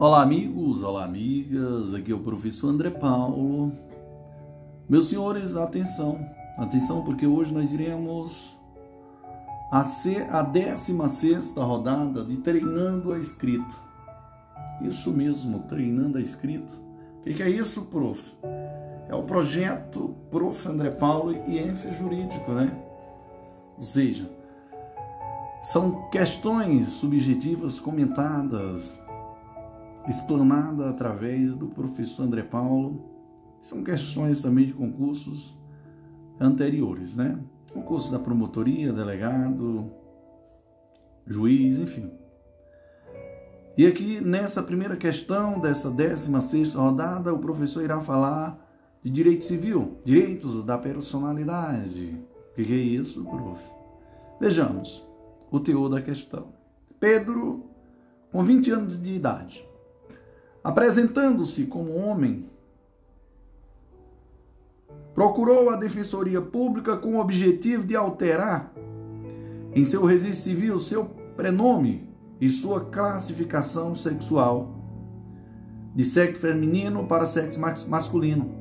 Olá, amigos, olá, amigas. Aqui é o professor André Paulo. Meus senhores, atenção, atenção, porque hoje nós iremos a, ser a 16 rodada de Treinando a Escrita. Isso mesmo, Treinando a Escrita. O que, é isso, prof? É o projeto Prof. André Paulo e ENF Jurídico, né? Ou seja, são questões subjetivas comentadas explanada através do professor André Paulo. São questões também de concursos anteriores, né? Concurso da promotoria, delegado, juiz, enfim. E aqui nessa primeira questão dessa 16 rodada, o professor irá falar de direito civil, direitos da personalidade. O que é isso, prof? Vejamos o teor da questão. Pedro, com 20 anos de idade, apresentando-se como homem, procurou a Defensoria Pública com o objetivo de alterar em seu registro civil seu prenome e sua classificação sexual de sexo feminino para sexo masculino,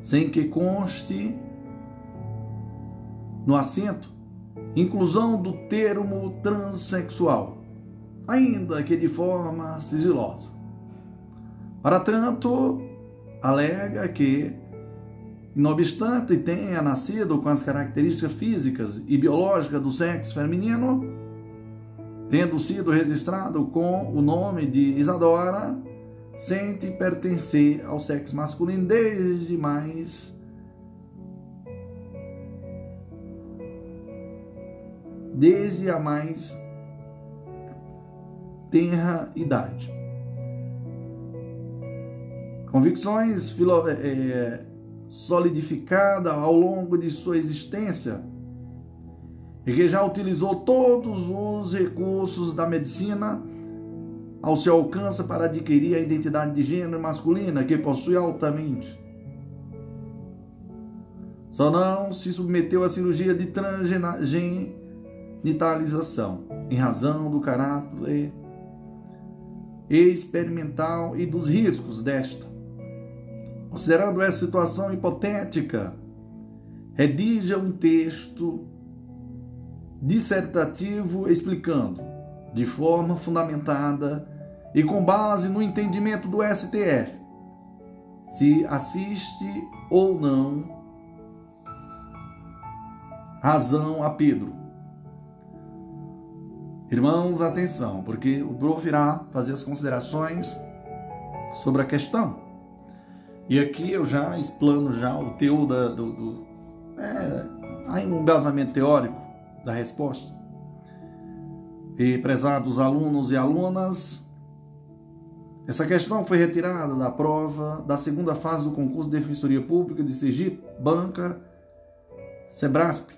sem que conste no assento inclusão do termo transexual, ainda que de forma sigilosa. Para tanto, alega que, não obstante tenha nascido com as características físicas e biológicas do sexo feminino, tendo sido registrado com o nome de Isadora, sente pertencer ao sexo masculino desde mais desde a mais tenra idade. Convicções é, é, solidificadas ao longo de sua existência e que já utilizou todos os recursos da medicina ao seu alcance para adquirir a identidade de gênero masculina que possui altamente. Só não se submeteu à cirurgia de transgenitalização em razão do caráter experimental e dos riscos desta. Considerando essa situação hipotética, redija um texto dissertativo explicando, de forma fundamentada e com base no entendimento do STF, se assiste ou não razão a Pedro. Irmãos, atenção, porque o prof irá fazer as considerações sobre a questão. E aqui eu já explano já o teor da, do, do é, há um embasamento teórico da resposta. E prezados alunos e alunas, essa questão foi retirada da prova da segunda fase do concurso de Defensoria Pública de Sergipe, Banca Sebrasp.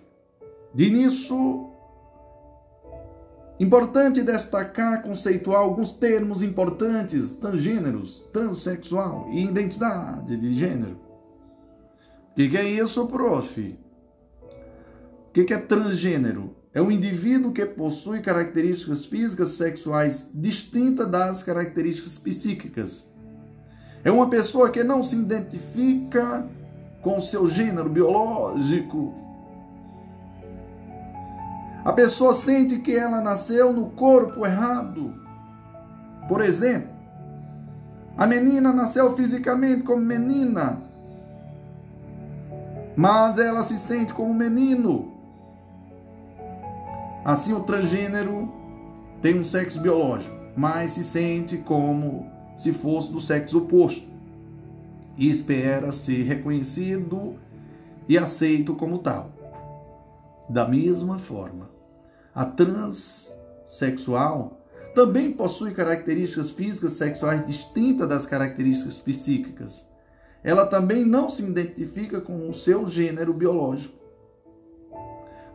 De início, Importante destacar, conceituar alguns termos importantes: transgêneros, transexual e identidade de gênero. O que, que, é isso, prof? O que, que é transgênero? É um indivíduo que possui características físicas sexuais distintas das características psíquicas. É uma pessoa que não se identifica com seu gênero biológico a pessoa sente que ela nasceu no corpo errado. Por exemplo, a menina nasceu fisicamente como menina, mas ela se sente como menino. Assim, o transgênero tem um sexo biológico, mas se sente como se fosse do sexo oposto e espera ser reconhecido e aceito como tal. Da mesma forma, a transexual também possui características físicas sexuais distintas das características psíquicas. Ela também não se identifica com o seu gênero biológico.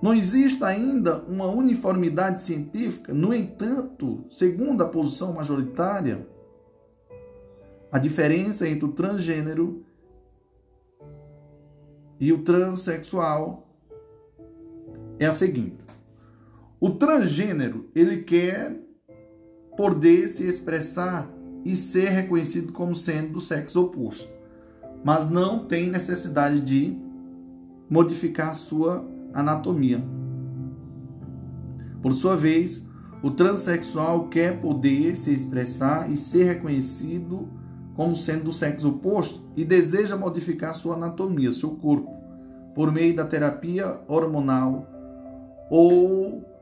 Não existe ainda uma uniformidade científica, no entanto, segundo a posição majoritária, a diferença entre o transgênero e o transexual é a seguinte: o transgênero, ele quer poder se expressar e ser reconhecido como sendo do sexo oposto, mas não tem necessidade de modificar sua anatomia. Por sua vez, o transexual quer poder se expressar e ser reconhecido como sendo do sexo oposto e deseja modificar sua anatomia, seu corpo, por meio da terapia hormonal ou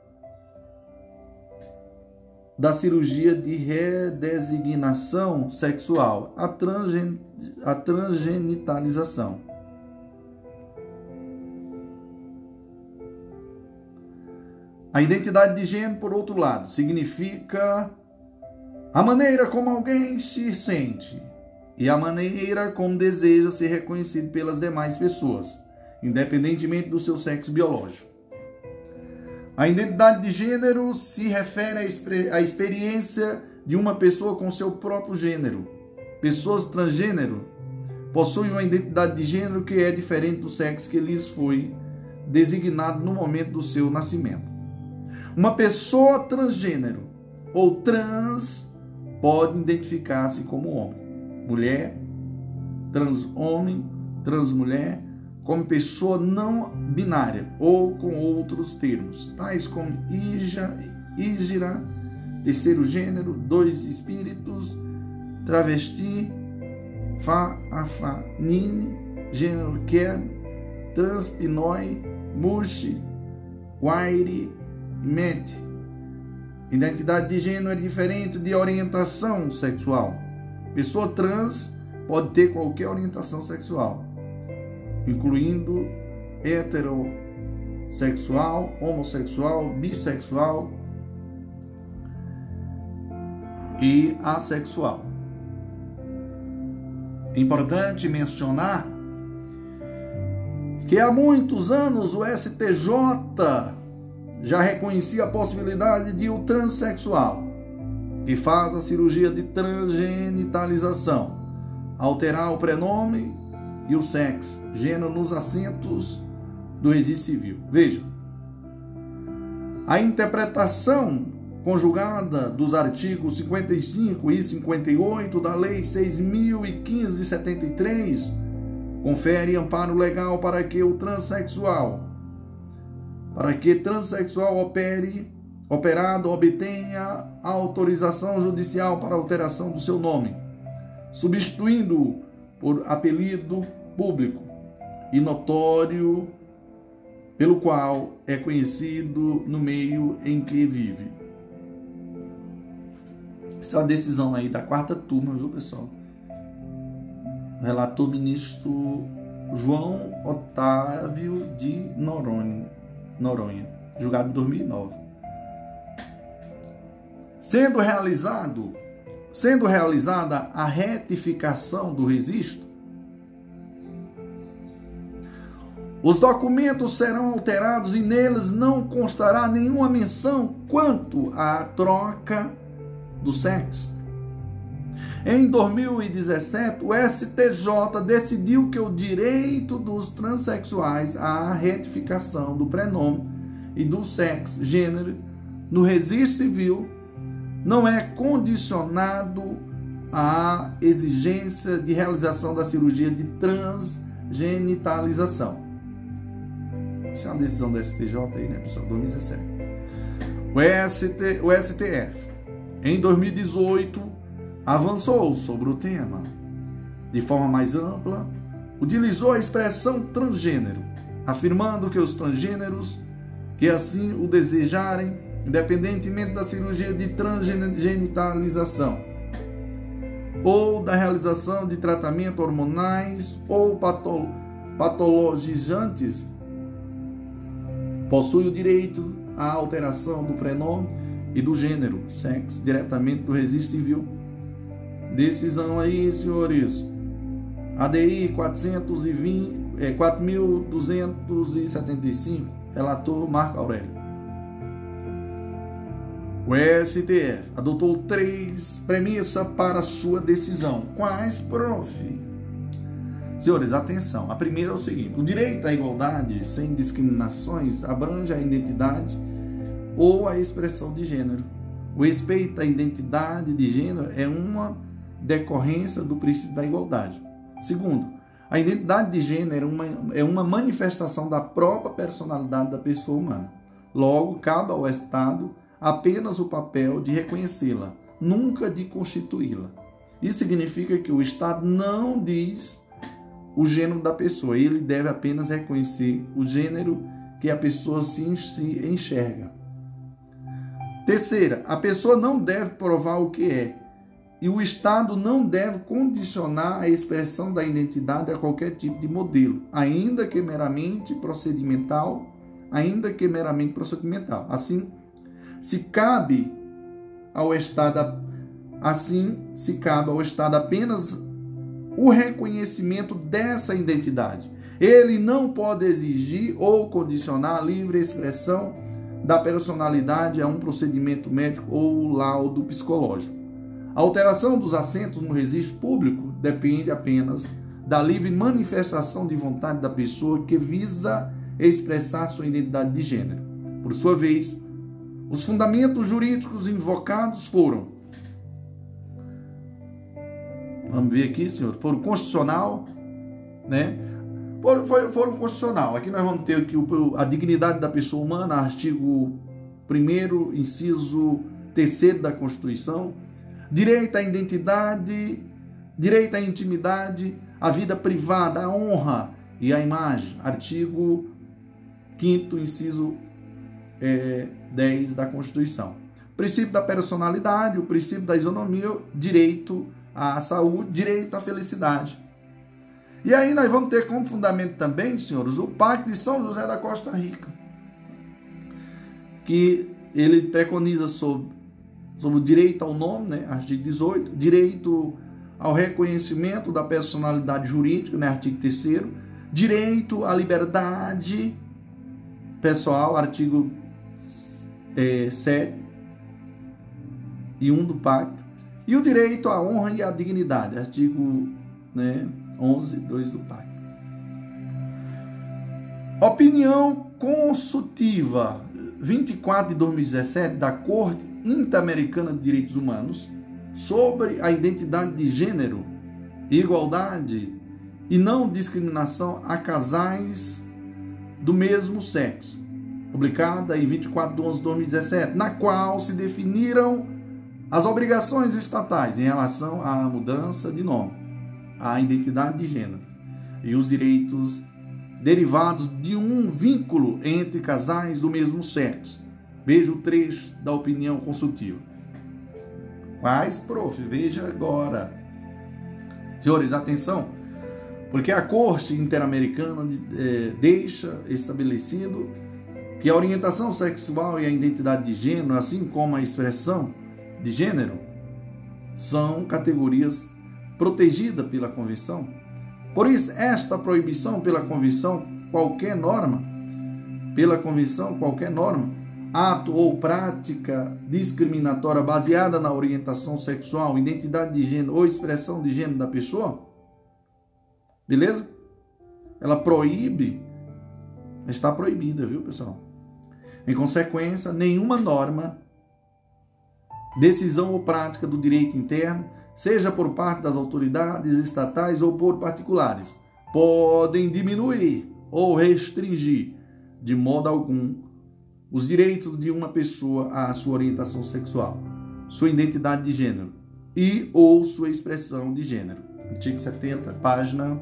da cirurgia de redesignação sexual, a, transgen a transgenitalização. A identidade de gênero, por outro lado, significa a maneira como alguém se sente e a maneira como deseja ser reconhecido pelas demais pessoas, independentemente do seu sexo biológico. A identidade de gênero se refere à experiência de uma pessoa com seu próprio gênero. Pessoas transgênero possuem uma identidade de gênero que é diferente do sexo que lhes foi designado no momento do seu nascimento. Uma pessoa transgênero ou trans pode identificar-se como homem, mulher, trans-homem, trans-mulher, como pessoa não binária ou com outros termos, tais como Ija, Ígira, terceiro gênero, dois espíritos, travesti, fa, afanine, gênero quer, transpinoi, mushi, wairi e mente. Identidade de gênero é diferente de orientação sexual. Pessoa trans pode ter qualquer orientação sexual incluindo heterossexual, homossexual, bissexual e assexual. Importante mencionar que há muitos anos o STJ já reconhecia a possibilidade de o transexual, que faz a cirurgia de transgenitalização, alterar o prenome e o sexo, gênero nos assentos do registro civil. Veja, a interpretação conjugada dos artigos 55 e 58 da Lei 6.015 de 73 confere amparo legal para que o transexual, para que transexual opere, operado obtenha autorização judicial para alteração do seu nome, substituindo por apelido público e notório pelo qual é conhecido no meio em que vive. Isso é uma decisão aí da quarta turma, viu, pessoal? Relator ministro João Otávio de Noronha, Noronha julgado em 2009. Sendo realizado sendo realizada a retificação do registro, os documentos serão alterados e neles não constará nenhuma menção quanto à troca do sexo. Em 2017, o STJ decidiu que o direito dos transexuais à retificação do prenome e do sexo, gênero, no registro civil não é condicionado à exigência de realização da cirurgia de transgenitalização. Isso é uma decisão do STJ aí, né, pessoal? 2017. O, ST, o STF, em 2018, avançou sobre o tema de forma mais ampla, utilizou a expressão transgênero, afirmando que os transgêneros que assim o desejarem independentemente da cirurgia de transgenitalização ou da realização de tratamento hormonais ou patologizantes, possui o direito à alteração do prenome e do gênero, sexo, diretamente do registro civil. Decisão aí, senhores. ADI 420, é, 4.275, relator Marco Aurélio. O STF adotou três premissas para sua decisão. Quais, prof? Senhores, atenção. A primeira é o seguinte: o direito à igualdade sem discriminações abrange a identidade ou a expressão de gênero. O respeito à identidade de gênero é uma decorrência do princípio da igualdade. Segundo, a identidade de gênero é uma, é uma manifestação da própria personalidade da pessoa humana. Logo, cabe ao Estado apenas o papel de reconhecê-la, nunca de constituí-la. Isso significa que o Estado não diz o gênero da pessoa, ele deve apenas reconhecer o gênero que a pessoa se, enxerga. Terceira, a pessoa não deve provar o que é, e o Estado não deve condicionar a expressão da identidade a qualquer tipo de modelo, ainda que meramente procedimental, ainda que meramente procedimental. Assim, se cabe ao Estado assim se cabe ao Estado apenas o reconhecimento dessa identidade. Ele não pode exigir ou condicionar a livre expressão da personalidade a um procedimento médico ou laudo psicológico. A alteração dos assentos no registro público depende apenas da livre manifestação de vontade da pessoa que visa expressar sua identidade de gênero. Por sua vez, os fundamentos jurídicos invocados foram Vamos ver aqui, senhor. Foram constitucional, né? Foram, foram, foram constitucional. Aqui nós vamos ter aqui a dignidade da pessoa humana, artigo 1 inciso 3 da Constituição. Direito à identidade, direito à intimidade, à vida privada, à honra e à imagem. Artigo 5 inciso é, 10 da Constituição. Princípio da personalidade, o princípio da isonomia, direito à saúde, direito à felicidade. E aí nós vamos ter como fundamento também, senhores, o Pacto de São José da Costa Rica, que ele preconiza sobre, sobre o direito ao nome, né, artigo 18, direito ao reconhecimento da personalidade jurídica, né, artigo 3 direito à liberdade pessoal, artigo é, 7 e 1 do pacto, e o direito à honra e à dignidade, artigo né, 11, 2 do Pai. Opinião consultiva 24 de 2017 da Corte Interamericana de Direitos Humanos sobre a identidade de gênero, igualdade e não discriminação a casais do mesmo sexo, publicada em 24 de 11 de 2017, na qual se definiram as obrigações estatais em relação à mudança de nome, à identidade de gênero e os direitos derivados de um vínculo entre casais do mesmo sexo. Veja o trecho da opinião consultiva. Quais, prof? Veja agora. Senhores, atenção, porque a Corte Interamericana é, deixa estabelecido que a orientação sexual e a identidade de gênero, assim como a expressão de gênero são categorias protegidas pela Convenção. Por isso, esta proibição pela Convenção, qualquer norma, pela Convenção, qualquer norma, ato ou prática discriminatória baseada na orientação sexual, identidade de gênero ou expressão de gênero da pessoa, beleza? Ela proíbe, está proibida, viu, pessoal? Em consequência, nenhuma norma decisão ou prática do direito interno, seja por parte das autoridades estatais ou por particulares, podem diminuir ou restringir de modo algum os direitos de uma pessoa à sua orientação sexual, sua identidade de gênero e ou sua expressão de gênero. Artigo 70, página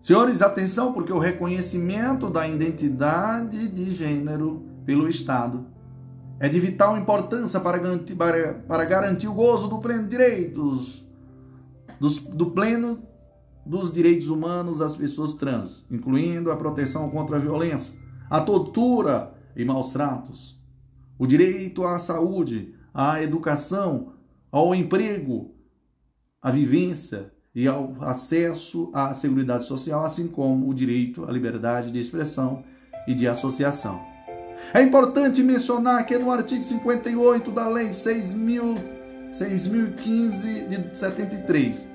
Senhores, atenção, porque o reconhecimento da identidade de gênero pelo Estado é de vital importância para garantir, para, para garantir o gozo do pleno direitos, dos, do pleno dos direitos humanos das pessoas trans, incluindo a proteção contra a violência, a tortura e maus tratos, o direito à saúde, à educação, ao emprego, à vivência e ao acesso à seguridade social, assim como o direito à liberdade de expressão e de associação. É importante mencionar que no artigo 58 da Lei 6.015 de 73,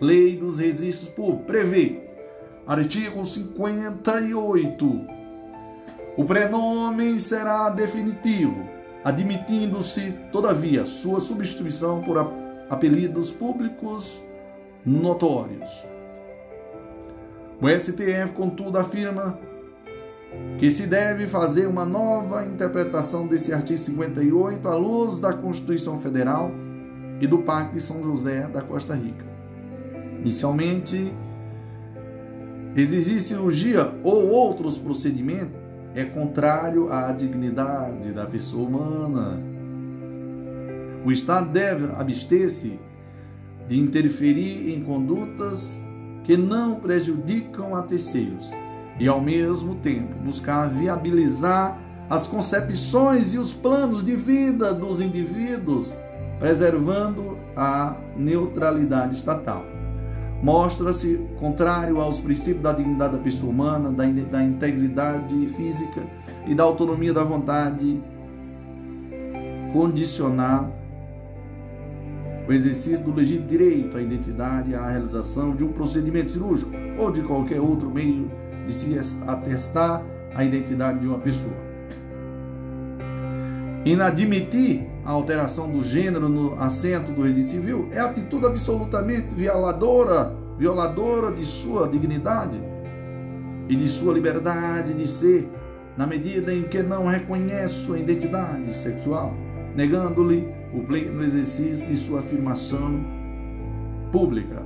Lei dos Registros Públicos, prevê, artigo 58, o prenome será definitivo, admitindo-se, todavia, sua substituição por apelidos públicos notórios. O STF, contudo, afirma que se deve fazer uma nova interpretação desse artigo 58 à luz da Constituição Federal e do Pacto de São José da Costa Rica. Inicialmente, exigir cirurgia ou outros procedimentos é contrário à dignidade da pessoa humana. O Estado deve abster-se de interferir em condutas que não prejudicam a terceiros e, ao mesmo tempo, buscar viabilizar as concepções e os planos de vida dos indivíduos, preservando a neutralidade estatal. Mostra-se contrário aos princípios da dignidade da pessoa humana, da, da integridade física e da autonomia da vontade, condicionar o exercício do legítimo direito à identidade e à realização de um procedimento cirúrgico ou de qualquer outro meio de se atestar a identidade de uma pessoa. Inadmitir a alteração do gênero no assento do registro civil é atitude absolutamente violadora, violadora de sua dignidade e de sua liberdade de ser, na medida em que não reconhece sua identidade sexual, negando-lhe o pleno exercício de sua afirmação pública.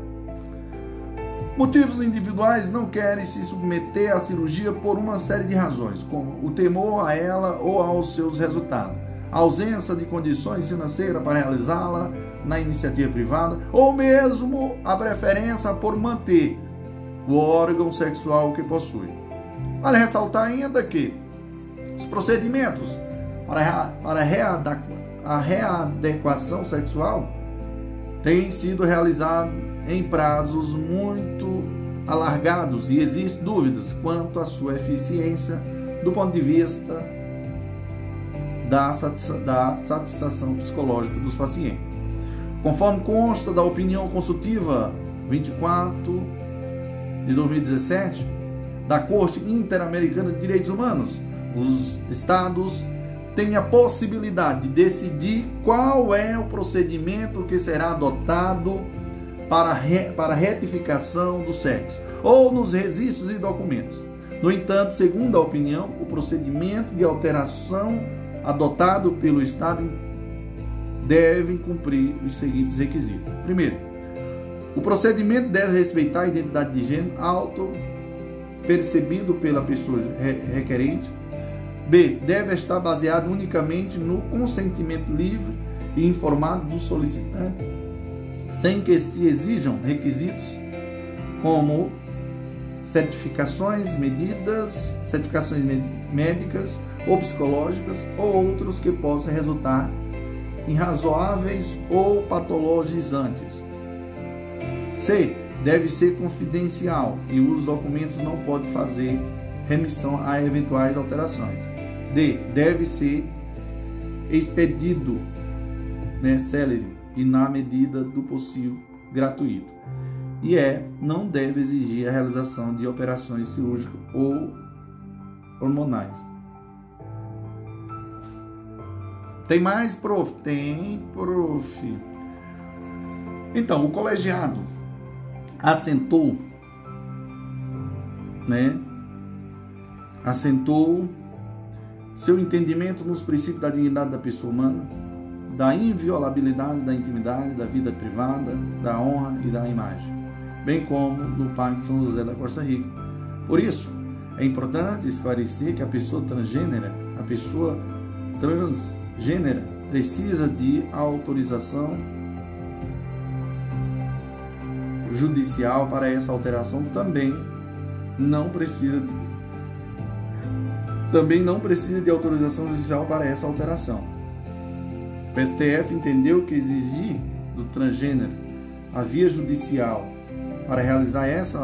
Motivos individuais não querem se submeter à cirurgia por uma série de razões, como o temor a ela ou aos seus resultados, a ausência de condições financeiras para realizá-la na iniciativa privada, ou mesmo a preferência por manter o órgão sexual que possui. Vale ressaltar ainda que os procedimentos para, para a readequação sexual tem sido realizado em prazos muito alargados e existem dúvidas quanto à sua eficiência do ponto de vista da satisfação psicológica dos pacientes. Conforme consta da opinião consultiva 24 de 2017 da Corte Interamericana de Direitos Humanos, os estados tem a possibilidade de decidir qual é o procedimento que será adotado para, re, para retificação do sexo, ou nos registros e documentos. No entanto, segundo a opinião, o procedimento de alteração adotado pelo Estado deve cumprir os seguintes requisitos. Primeiro, o procedimento deve respeitar a identidade de gênero auto percebido pela pessoa requerente B. Deve estar baseado unicamente no consentimento livre e informado do solicitante, sem que se exijam requisitos como certificações, medidas, certificações médicas ou psicológicas ou outros que possam resultar irrazoáveis ou patologizantes. C. Deve ser confidencial e os documentos não podem fazer remissão a eventuais alterações. D. Deve ser expedido, né, célere e na medida do possível gratuito. E é, não deve exigir a realização de operações cirúrgicas ou hormonais. Tem mais, prof? Tem, prof. Então, o colegiado assentou, né? Assentou seu entendimento nos princípios da dignidade da pessoa humana, da inviolabilidade da intimidade, da vida privada, da honra e da imagem, bem como no Pacto São José da Costa Rica. Por isso, é importante esclarecer que a pessoa transgênera, a pessoa transgênera, precisa de autorização judicial para essa alteração também não precisa de também não precisa de autorização judicial para essa alteração. O STF entendeu que exigir do transgênero a via judicial para realizar essa,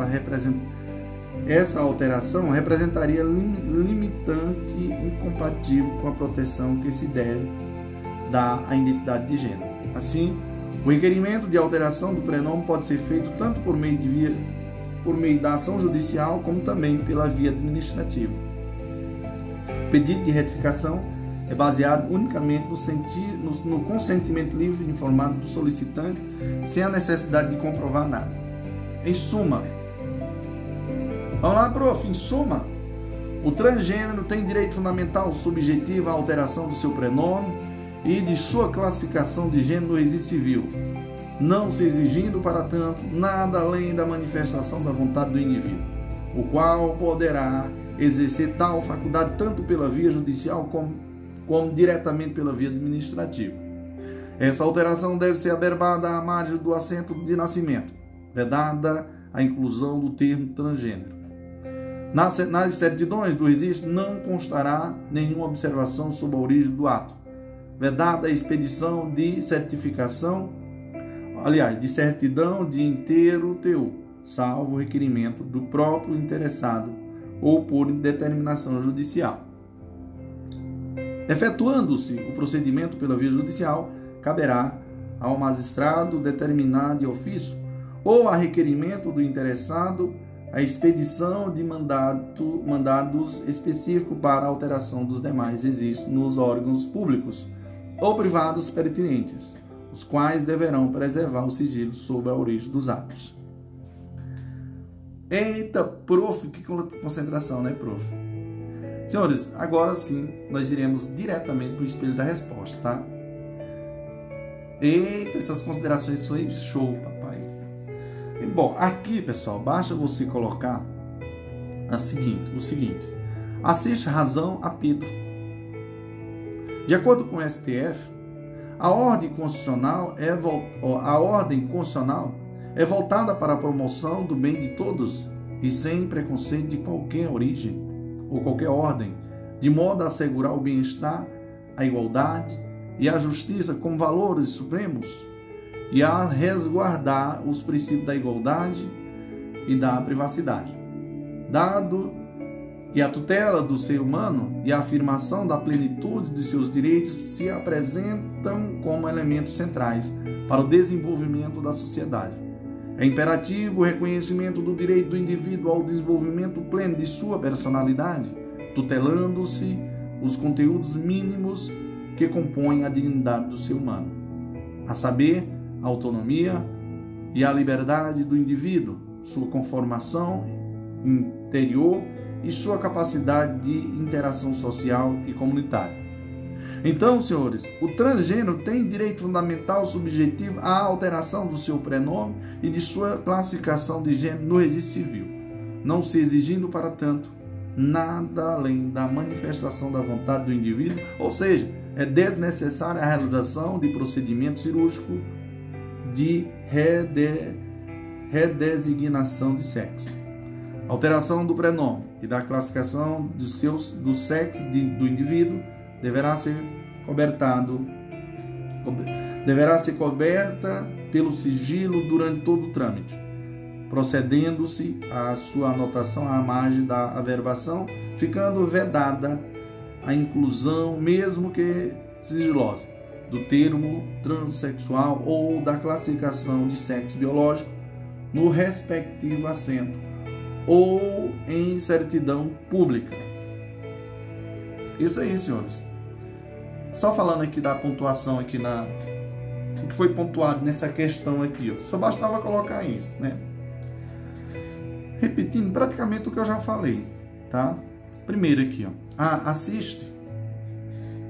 essa alteração representaria limitante incompatível com a proteção que se deve dar à identidade de gênero. Assim, o requerimento de alteração do prenome pode ser feito tanto por meio de via por meio da ação judicial como também pela via administrativa pedido de retificação é baseado unicamente no, sentir, no, no consentimento livre e informado do solicitante, sem a necessidade de comprovar nada. Em suma, vamos lá, prof, em suma, o transgênero tem direito fundamental subjetivo à alteração do seu prenome e de sua classificação de gênero no registro civil, não se exigindo, para tanto, nada além da manifestação da vontade do indivíduo, o qual poderá exercer tal faculdade tanto pela via judicial como, como diretamente pela via administrativa. Essa alteração deve ser averbada à margem do assento de nascimento, vedada a inclusão do termo transgênero. Nas, nas certidões do registro não constará nenhuma observação sobre a origem do ato, vedada a expedição de certificação, aliás, de certidão de inteiro teu, salvo requerimento do próprio interessado ou por determinação judicial. Efetuando-se o procedimento pela via judicial, caberá ao magistrado determinar de ofício ou a requerimento do interessado a expedição de mandato, mandados específicos para alteração dos demais registros nos órgãos públicos ou privados pertinentes, os quais deverão preservar o sigilo sobre a origem dos atos. Eita, prof, que concentração, né, prof? Senhores, agora sim nós iremos diretamente para o espelho da resposta, tá? Eita, essas considerações foi show, papai. Bom, aqui, pessoal, basta você colocar a seguinte, o seguinte: assiste razão a Pedro. De acordo com o STF, a ordem constitucional é a ordem constitucional é voltada para a promoção do bem de todos e sem preconceito de qualquer origem ou qualquer ordem, de modo a assegurar o bem-estar, a igualdade e a justiça como valores supremos e a resguardar os princípios da igualdade e da privacidade. Dado que a tutela do ser humano e a afirmação da plenitude de seus direitos se apresentam como elementos centrais para o desenvolvimento da sociedade. É imperativo o reconhecimento do direito do indivíduo ao desenvolvimento pleno de sua personalidade, tutelando-se os conteúdos mínimos que compõem a dignidade do ser humano, a saber, a autonomia e a liberdade do indivíduo, sua conformação interior e sua capacidade de interação social e comunitária. Então, senhores, o transgênero tem direito fundamental subjetivo à alteração do seu prenome e de sua classificação de gênero no registro civil, não se exigindo, para tanto, nada além da manifestação da vontade do indivíduo, ou seja, é desnecessária a realização de procedimento cirúrgico de rede, redesignação de sexo. Alteração do prenome e da classificação dos seus, do sexo de, do indivíduo deverá ser cobertado, deverá ser coberta pelo sigilo durante todo o trâmite, procedendo-se à sua anotação à margem da averbação, ficando vedada a inclusão, mesmo que sigilosa, do termo transexual ou da classificação de sexo biológico no respectivo assento ou em certidão pública. Isso aí, senhores. Só falando aqui da pontuação aqui na o que foi pontuado nessa questão aqui, ó. Só bastava colocar isso, né? Repetindo praticamente o que eu já falei, tá? Primeiro aqui, ó. Ah, assiste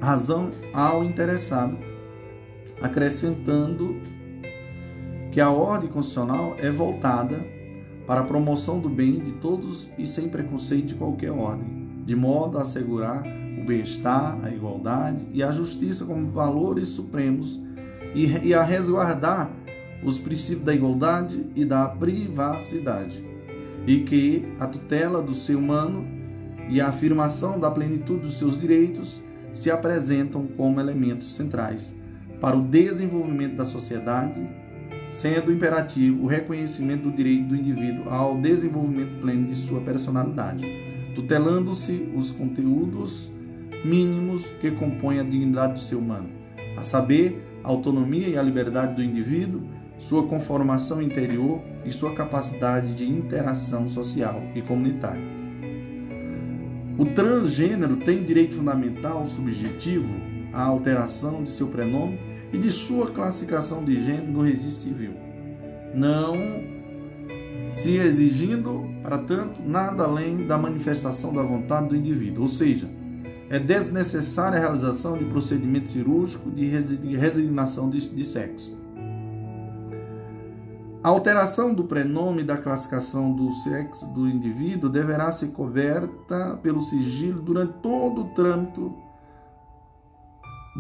razão ao interessado, acrescentando que a ordem constitucional é voltada para a promoção do bem de todos e sem preconceito de qualquer ordem, de modo a assegurar bem-estar, a igualdade e a justiça como valores supremos e, a resguardar os princípios da igualdade e da privacidade, e que a tutela do ser humano e a afirmação da plenitude dos seus direitos se apresentam como elementos centrais para o desenvolvimento da sociedade, sendo imperativo o reconhecimento do direito do indivíduo ao desenvolvimento pleno de sua personalidade, tutelando-se os conteúdos mínimos que compõem a dignidade do ser humano, a saber, a autonomia e a liberdade do indivíduo, sua conformação interior e sua capacidade de interação social e comunitária. O transgênero tem direito fundamental subjetivo à alteração de seu prenome e de sua classificação de gênero no registro civil, não se exigindo, para tanto, nada além da manifestação da vontade do indivíduo, ou seja, é desnecessária a realização de procedimento cirúrgico de resignação de, sexo. A alteração do prenome da classificação do sexo do indivíduo deverá ser coberta pelo sigilo durante todo o trâmite,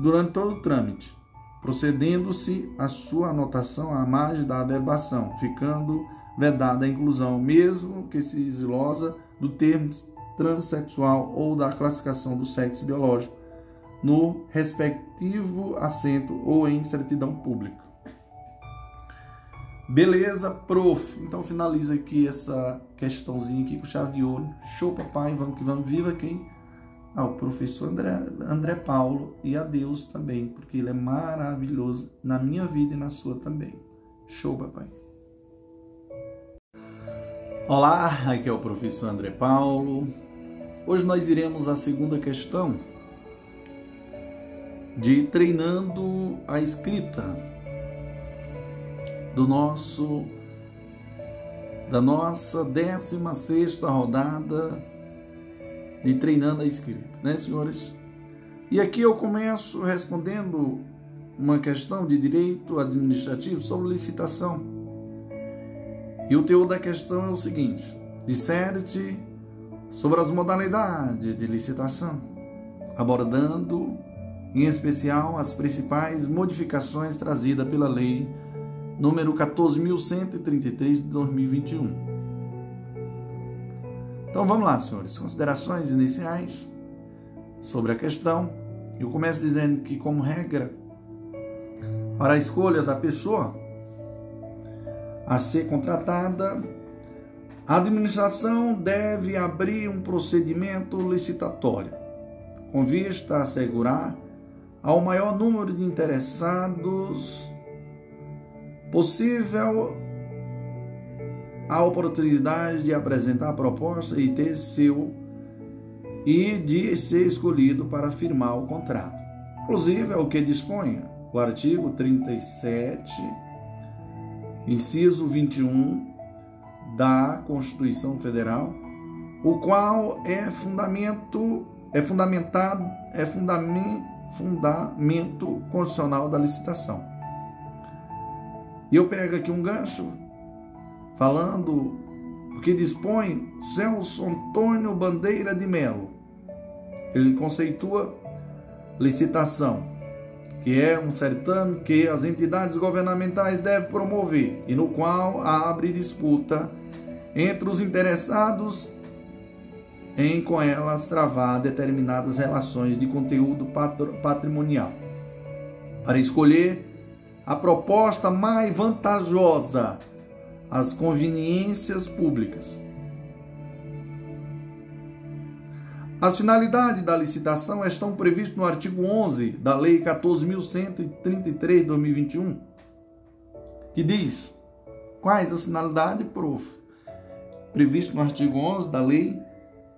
durante todo o trâmite, procedendo-se a sua anotação à margem da averbação, ficando vedada a inclusão, mesmo que se islosa do termo transexual ou da classificação do sexo biológico no respectivo assento ou em certidão pública. Beleza, prof. Então finaliza aqui essa questãozinha aqui com chave de ouro. Show, papai. Vamos que vamos. Viva quem? Ah, o professor André, André Paulo e a Deus também, porque ele é maravilhoso na minha vida e na sua também. Show, papai. Olá, aqui é o professor André Paulo. Hoje nós iremos à segunda questão de treinando a escrita do nosso da nossa 16 rodada de treinando a escrita, né, senhores? E aqui eu começo respondendo uma questão de direito administrativo sobre licitação. E o teor da questão é o seguinte: disserte sobre as modalidades de licitação, abordando em especial as principais modificações trazidas pela lei número 14.133 de 2021. Então vamos lá, senhores. Considerações iniciais sobre a questão. Eu começo dizendo que, como regra, para a escolha da pessoa a ser contratada, a administração deve abrir um procedimento licitatório, com vista a assegurar ao maior número de interessados possível a oportunidade de apresentar a proposta e ter seu e de ser escolhido para firmar o contrato. Inclusive é o que dispõe o artigo 37, inciso 21 da Constituição Federal, o qual é fundamento é fundamentado é fundamento, fundamento constitucional da licitação. E eu pego aqui um gancho falando o que dispõe Celso Antônio Bandeira de Melo. Ele conceitua licitação, que é um certame que as entidades governamentais devem promover e no qual abre disputa entre os interessados em com elas travar determinadas relações de conteúdo patrimonial. Para escolher a proposta mais vantajosa às conveniências públicas. As finalidades da licitação estão previstas no artigo 11 da Lei 14.133 de 2021, que diz quais as finalidades, prof. Previsto no artigo 11 da Lei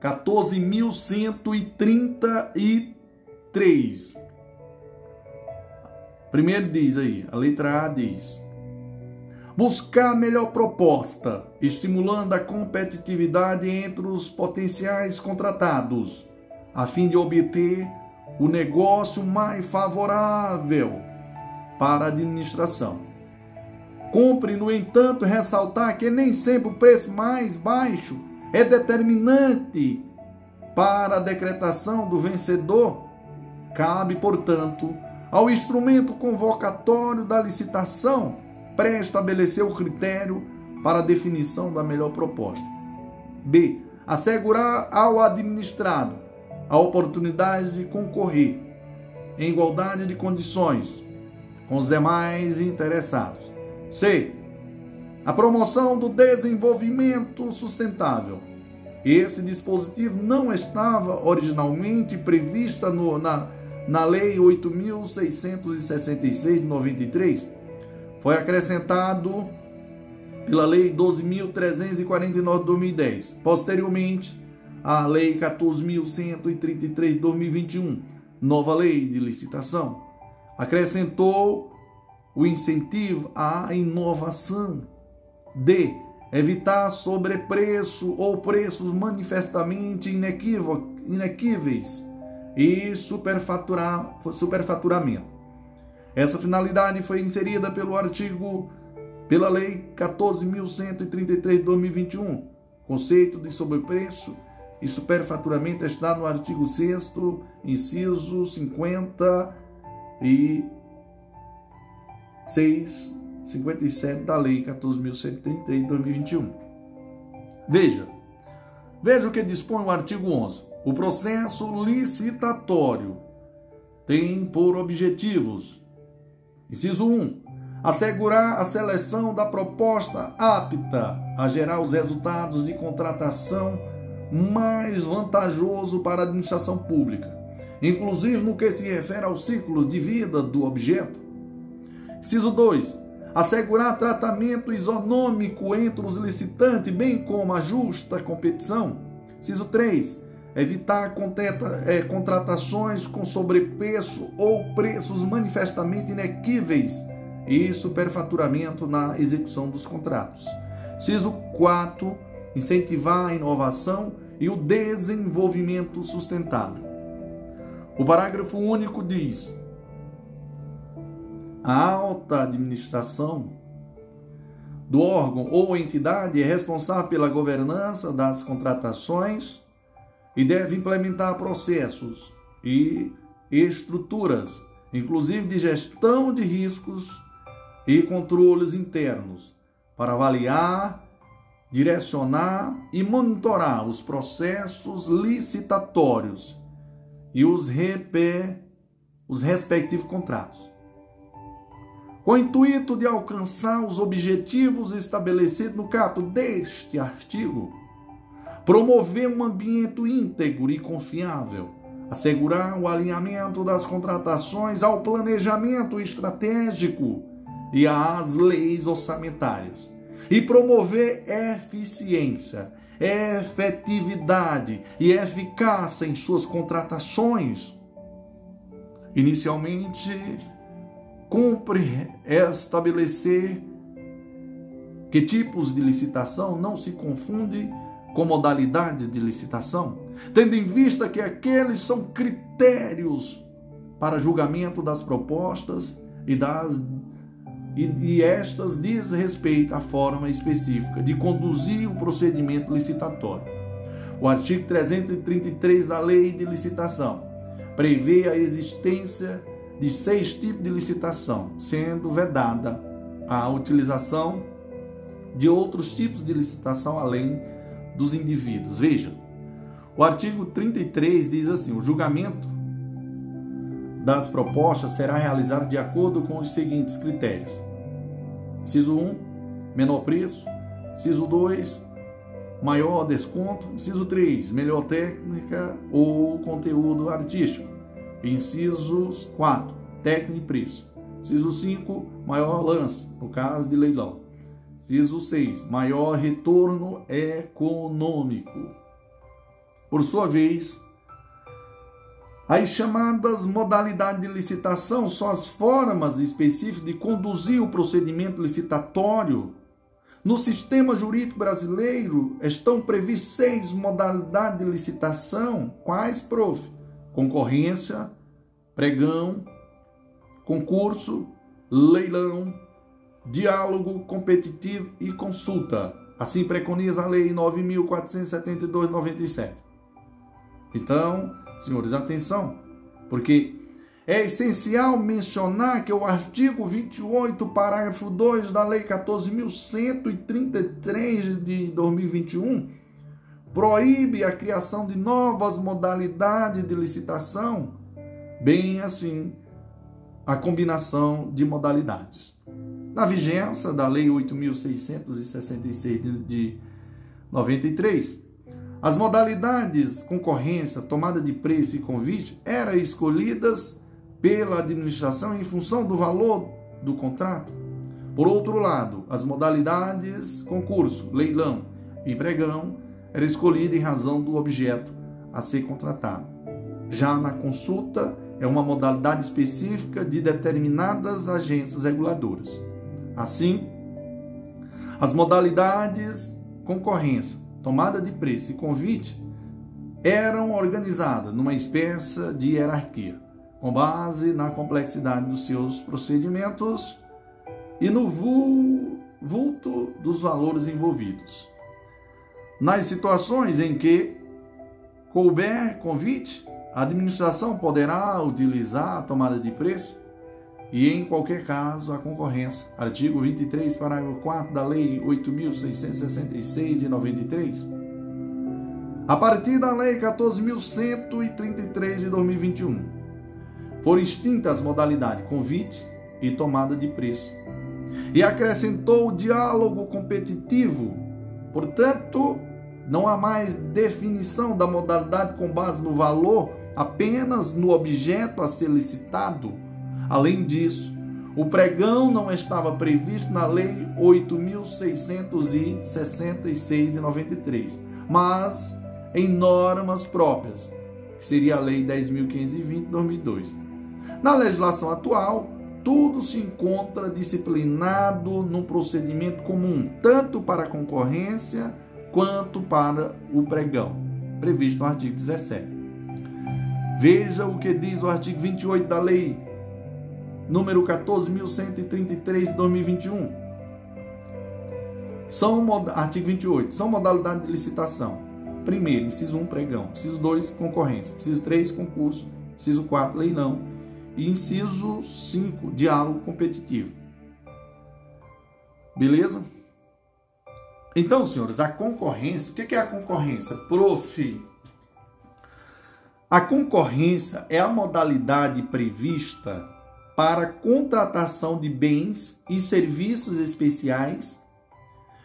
14.133 Primeiro diz aí, a letra A diz: buscar a melhor proposta, estimulando a competitividade entre os potenciais contratados, a fim de obter o negócio mais favorável para a administração. Cumpre, no entanto, ressaltar que nem sempre o preço mais baixo é determinante para a decretação do vencedor. Cabe, portanto, ao instrumento convocatório da licitação pré-estabelecer o critério para a definição da melhor proposta. B. Assegurar ao administrado a oportunidade de concorrer em igualdade de condições com os demais interessados. C. A promoção do desenvolvimento sustentável. Esse dispositivo não estava originalmente prevista no, na na Lei 8.666 de 93, foi acrescentado pela Lei 12.349 de 2010. Posteriormente, a Lei 14.133 de 2021, nova lei de licitação, acrescentou o incentivo à inovação. D. Evitar sobrepreço ou preços manifestamente inequíveis e superfaturar, superfaturamento. Essa finalidade foi inserida pelo artigo pela Lei 14.133 de 2021. Conceito de sobrepreço e superfaturamento está no artigo 6 inciso 50 e 6, 57 da Lei 14.130 de 2021. Veja, veja o que dispõe o artigo 11. O processo licitatório tem por objetivos, inciso 1, assegurar a seleção da proposta apta a gerar os resultados de contratação mais vantajoso para a administração pública, inclusive no que se refere ao ciclo de vida do objeto. Inciso 2. Assegurar tratamento isonômico entre os licitantes, bem como a justa competição. Inciso 3. Evitar é, contratações com sobrepreço ou preços manifestamente inequíveis e superfaturamento na execução dos contratos. Inciso 4. Incentivar a inovação e o desenvolvimento sustentável. O parágrafo único diz: a alta administração do órgão ou entidade é responsável pela governança das contratações e deve implementar processos e estruturas, inclusive de gestão de riscos e controles internos, para avaliar, direcionar e monitorar os processos licitatórios e os, os respectivos contratos com o intuito de alcançar os objetivos estabelecidos no caput deste artigo, promover um ambiente íntegro e confiável, assegurar o alinhamento das contratações ao planejamento estratégico e às leis orçamentárias, e promover eficiência, efetividade e eficácia em suas contratações. Inicialmente, cumpre estabelecer que tipos de licitação não se confundem com modalidades de licitação, tendo em vista que aqueles são critérios para julgamento das propostas e das e, e estas diz respeito à forma específica de conduzir o procedimento licitatório. O artigo 333 da Lei de Licitação prevê a existência de seis tipos de licitação, sendo vedada a utilização de outros tipos de licitação além dos indivíduos. Veja, o artigo 33 diz assim: o julgamento das propostas será realizado de acordo com os seguintes critérios: inciso 1, menor preço, inciso 2, maior desconto, inciso 3, melhor técnica ou conteúdo artístico. Incisos 4, técnica e preço. Inciso 5, maior lance, no caso de leilão. Inciso 6, maior retorno econômico. Por sua vez, as chamadas modalidades de licitação são as formas específicas de conduzir o procedimento licitatório. No sistema jurídico brasileiro estão previstas seis modalidades de licitação. Quais, prof? Concorrência, pregão, concurso, leilão, diálogo competitivo e consulta. Assim preconiza a Lei 9.472-97. Então, senhores, atenção, porque é essencial mencionar que o artigo 28, parágrafo 2 da Lei 14.133 de 2021 proíbe a criação de novas modalidades de licitação, bem assim a combinação de modalidades. Na vigência da Lei 8.666 de 93, as modalidades concorrência, tomada de preço e convite eram escolhidas pela administração em função do valor do contrato. Por outro lado, as modalidades concurso, leilão e pregão era escolhida em razão do objeto a ser contratado. Já na consulta, é uma modalidade específica de determinadas agências reguladoras. Assim, as modalidades concorrência, tomada de preço e convite eram organizadas numa espécie de hierarquia, com base na complexidade dos seus procedimentos e no vulto dos valores envolvidos. Nas situações em que couber convite, a administração poderá utilizar a tomada de preço e, em qualquer caso, a concorrência. Artigo 23, parágrafo 4 da Lei 8.666 de 93. A partir da Lei 14.133 de 2021, por extintas modalidades convite e tomada de preço. E acrescentou o diálogo competitivo. Portanto, não há mais definição da modalidade com base no valor, apenas no objeto a ser licitado Além disso, o pregão não estava previsto na Lei 8.666 de 93, mas em normas próprias, que seria a Lei 10.520 de 2002. Na legislação atual, tudo se encontra disciplinado num procedimento comum, tanto para a concorrência quanto para o pregão, previsto no artigo 17. Veja o que diz o artigo 28 da Lei número 14.133 de 2021. São, artigo 28. São modalidades de licitação. Primeiro, inciso 1, pregão. Inciso 2, concorrência. Inciso 3, concurso. Inciso 4, leilão. E inciso 5, diálogo competitivo. Beleza? Então, senhores, a concorrência, o que é a concorrência? Prof. A concorrência é a modalidade prevista para contratação de bens e serviços especiais.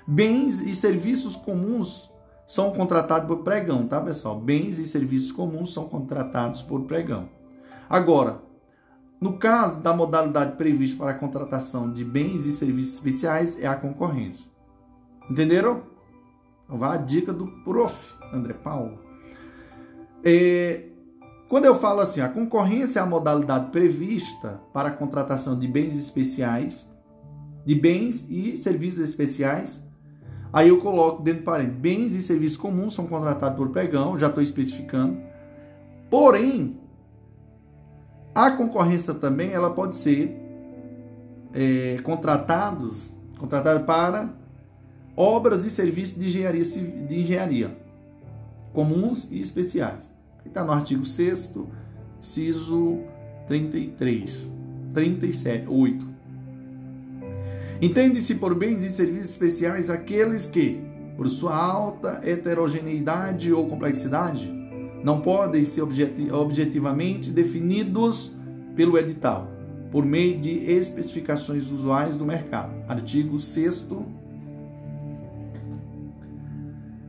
Bens e serviços comuns são contratados por pregão, tá, pessoal? Bens e serviços comuns são contratados por pregão. Agora, no caso da modalidade prevista para a contratação de bens e serviços especiais, é a concorrência. Entenderam? Então, vai a dica do prof. André Paulo. É, quando eu falo assim, a concorrência é a modalidade prevista para a contratação de bens especiais, de bens e serviços especiais, aí eu coloco dentro do parênteses, bens e serviços comuns são contratados por pregão, já estou especificando. Porém, a concorrência também ela pode ser é, contratados, contratada para obras e serviços de engenharia, de engenharia comuns e especiais. Está no artigo 6 inciso 33, 37, 8. Entende-se por bens e serviços especiais aqueles que, por sua alta heterogeneidade ou complexidade, não podem ser objetivamente definidos pelo edital, por meio de especificações usuais do mercado. Artigo 6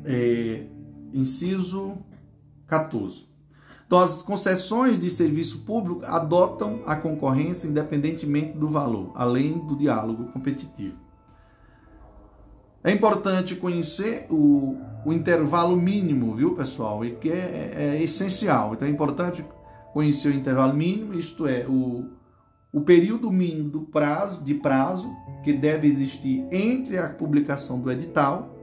é, inciso 14. Então, as concessões de serviço público adotam a concorrência independentemente do valor, além do diálogo competitivo. É importante conhecer o, o intervalo mínimo, viu, pessoal? E que é, é, essencial. Então, é importante conhecer o intervalo mínimo, isto é, o, o período mínimo do prazo, de prazo que deve existir entre a publicação do edital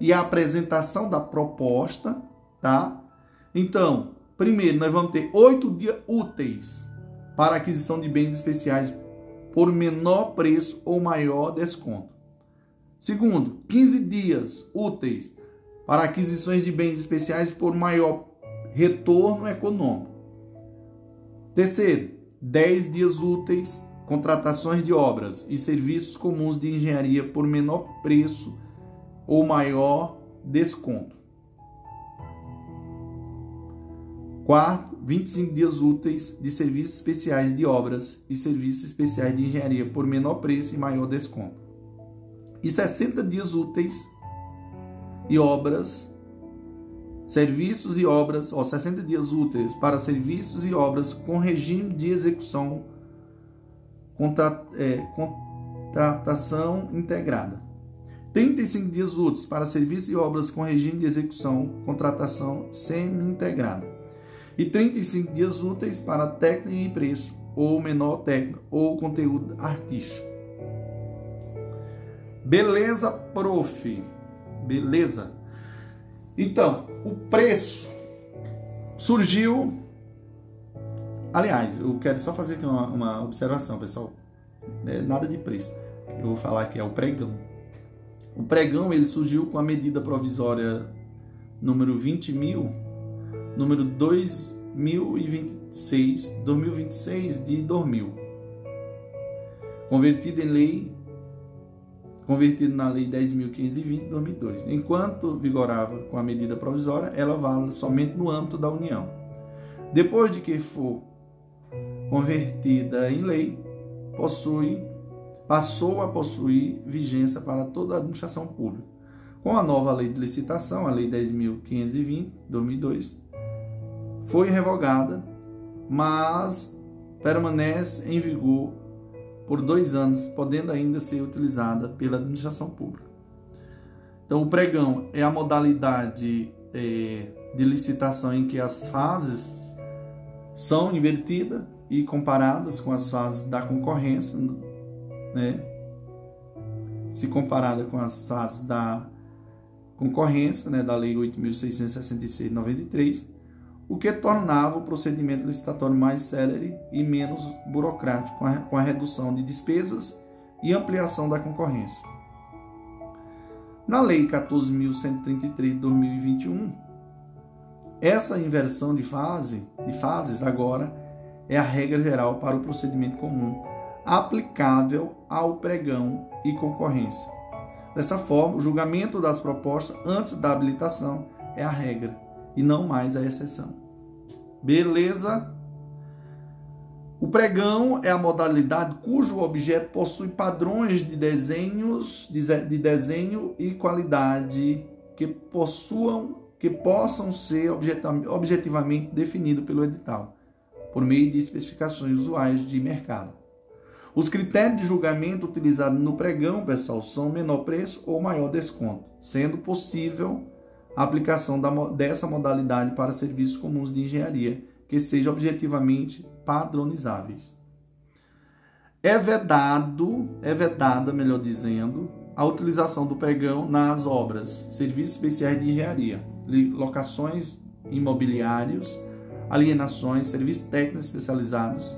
e a apresentação da proposta, tá? Então, primeiro, nós vamos ter oito dias úteis para aquisição de bens especiais por menor preço ou maior desconto. Segundo, 15 dias úteis para aquisições de bens especiais por maior retorno econômico. Terceiro, 10 dias úteis contratações de obras e serviços comuns de engenharia por menor preço ou maior desconto. Quarto, 25 dias úteis de serviços especiais de obras e serviços especiais de engenharia por menor preço e maior desconto. E 60 dias úteis e obras, serviços e obras, ó, 60 dias úteis para serviços e obras com regime de execução, é, contratação integrada. 35 dias úteis para serviços e obras com regime de execução, contratação semi-integrada. E 35 dias úteis para técnica e preço, ou menor técnica, ou conteúdo artístico. Beleza, prof. Beleza. Então, o preço surgiu. Aliás, eu quero só fazer aqui uma, uma observação, pessoal. É, nada de preço. Eu vou falar que é o pregão. O pregão ele surgiu com a medida provisória número 20 mil, número 2026, 2026 de 2000, convertido em lei convertido na Lei 10.520 de 2002. Enquanto vigorava com a medida provisória, ela vale somente no âmbito da União. Depois de que for convertida em lei, possui, passou a possuir vigência para toda a administração pública. Com a nova lei de licitação, a Lei 10.520 de 2002, foi revogada, mas permanece em vigor por dois anos, podendo ainda ser utilizada pela administração pública. Então, o pregão é a modalidade é, de licitação em que as fases são invertidas e comparadas com as fases da concorrência, né? se comparada com as fases da concorrência, né, da Lei 8.666 de 93, o que tornava o procedimento licitatório mais célere e menos burocrático, com a, com a redução de despesas e ampliação da concorrência. Na Lei 14.133 de 2021, essa inversão de fase, de fases agora é a regra geral para o procedimento comum aplicável ao pregão e concorrência. Dessa forma, o julgamento das propostas antes da habilitação é a regra e não mais a exceção. Beleza? O pregão é a modalidade cujo objeto possui padrões de desenhos de desenho e qualidade que possuam que possam ser objetivamente definidos pelo edital, por meio de especificações usuais de mercado. Os critérios de julgamento utilizados no pregão, pessoal, são menor preço ou maior desconto, sendo possível a aplicação da, dessa modalidade para serviços comuns de engenharia que sejam objetivamente padronizáveis. É vedado, é vedada, melhor dizendo, a utilização do pregão nas obras, serviços especiais de engenharia, locações imobiliários, alienações, serviços técnicos especializados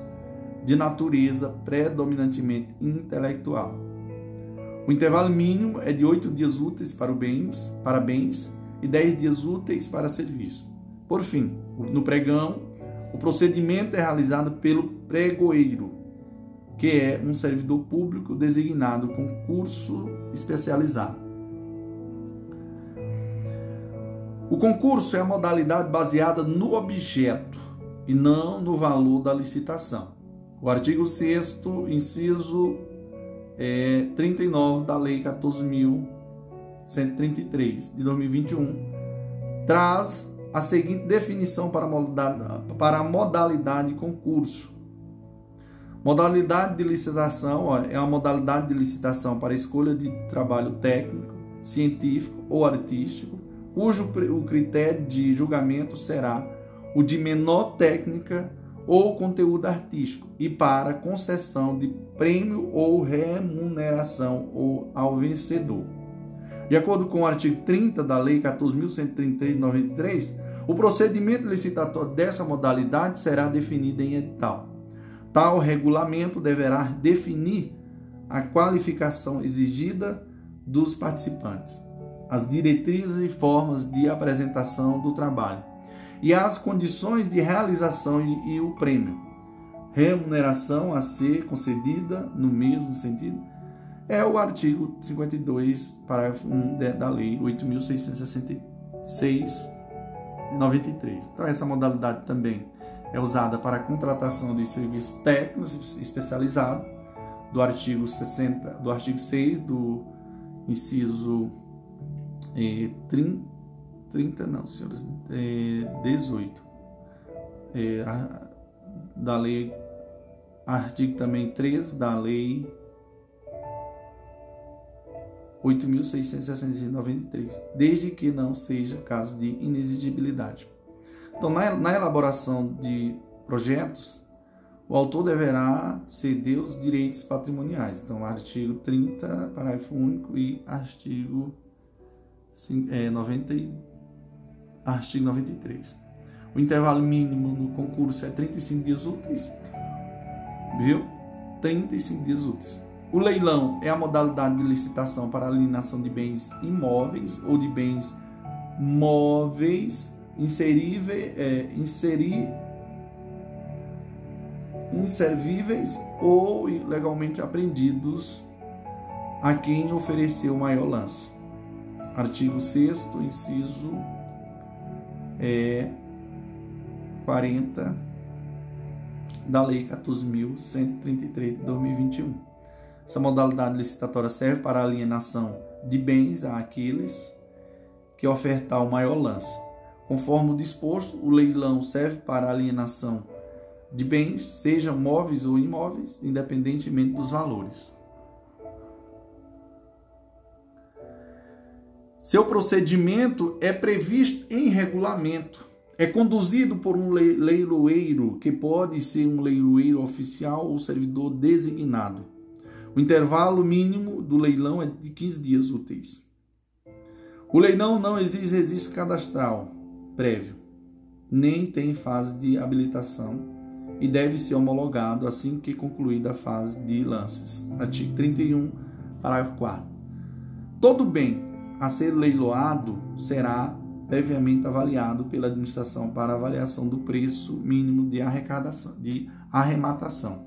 de natureza predominantemente intelectual. O intervalo mínimo é de oito dias úteis para, bens, para bens e 10 dias úteis para serviço. Por fim, no pregão, o procedimento é realizado pelo pregoeiro, que é um servidor público designado com curso especializado. O concurso é a modalidade baseada no objeto e não no valor da licitação. O artigo 6 inciso é, 39 da Lei 14.000 133 de 2021 traz a seguinte definição para a modalidade, para modalidade concurso. Modalidade de licitação ó, é a modalidade de licitação para escolha de trabalho técnico, científico ou artístico, cujo o critério de julgamento será o de menor técnica ou conteúdo artístico e para concessão de prêmio ou remuneração ao vencedor. De acordo com o artigo 30 da Lei 14.133 de 93, o procedimento licitatório dessa modalidade será definido em edital. Tal regulamento deverá definir a qualificação exigida dos participantes, as diretrizes e formas de apresentação do trabalho e as condições de realização e, e o prêmio. Remuneração a ser concedida no mesmo sentido é o artigo 52, parágrafo 1 da Lei 8.666 93. Então, essa modalidade também é usada para a contratação de serviços técnicos especializados do artigo 60, do artigo 6 do inciso eh, 30, 30, não, senhores, eh, 18 eh, a, da lei, artigo também 3 da lei 8.693, desde que não seja caso de inexigibilidade. Então, na, na elaboração de projetos, o autor deverá ceder os direitos patrimoniais. Então, artigo 30, parágrafo único e artigo, é, 90, artigo 93. O intervalo mínimo no concurso é 35 dias úteis. Viu? 35 dias úteis. O leilão é a modalidade de licitação para alienação de bens imóveis ou de bens móveis é, inserir, inservíveis ou legalmente apreendidos a quem ofereceu maior lance. Artigo 6 inciso é, 40 da Lei 14.133 de 2021. Essa modalidade licitatória serve para alienação de bens àqueles que ofertar o maior lance. Conforme o disposto, o leilão serve para alienação de bens, sejam móveis ou imóveis, independentemente dos valores. Seu procedimento é previsto em regulamento é conduzido por um leiloeiro, que pode ser um leiloeiro oficial ou servidor designado. O intervalo mínimo do leilão é de 15 dias úteis. O leilão não exige registro cadastral prévio, nem tem fase de habilitação e deve ser homologado assim que concluída a fase de lances. Artigo 31, parágrafo 4. Todo bem a ser leiloado será previamente avaliado pela administração para avaliação do preço mínimo de arrecadação, de arrematação.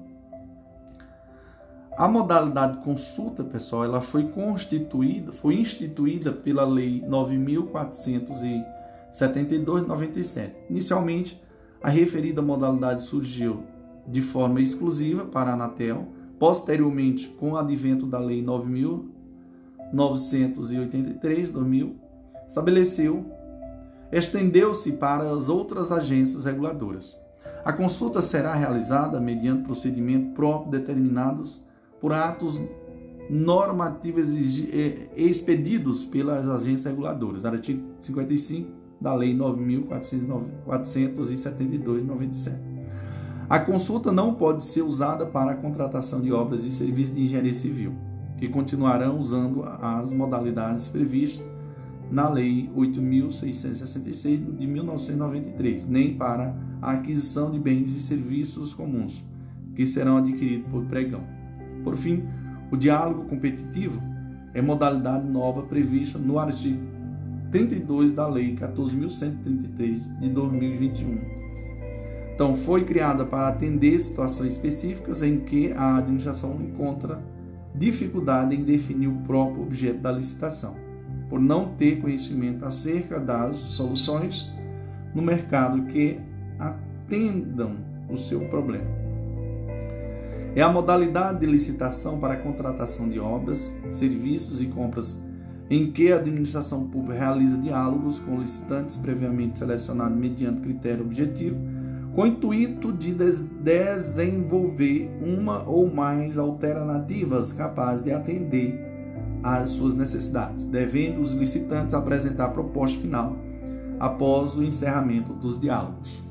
A modalidade consulta, pessoal, ela foi constituída, foi instituída pela Lei 9.472/97. Inicialmente, a referida modalidade surgiu de forma exclusiva para a Anatel. Posteriormente, com o advento da Lei 9.983/2000, estabeleceu estendeu-se para as outras agências reguladoras. A consulta será realizada mediante procedimento próprio determinados por atos normativos expedidos pelas agências reguladoras. Artigo 55 da Lei 9.472/97. A consulta não pode ser usada para a contratação de obras e serviços de engenharia civil, que continuarão usando as modalidades previstas na Lei 8.666 de 1993, nem para a aquisição de bens e serviços comuns, que serão adquiridos por pregão. Por fim, o diálogo competitivo é modalidade nova prevista no artigo 32 da Lei 14.133 de 2021. Então, foi criada para atender situações específicas em que a administração encontra dificuldade em definir o próprio objeto da licitação por não ter conhecimento acerca das soluções no mercado que atendam o seu problema. É a modalidade de licitação para a contratação de obras, serviços e compras em que a administração pública realiza diálogos com licitantes previamente selecionados mediante critério objetivo, com o intuito de desenvolver uma ou mais alternativas capazes de atender às suas necessidades, devendo os licitantes apresentar a proposta final após o encerramento dos diálogos.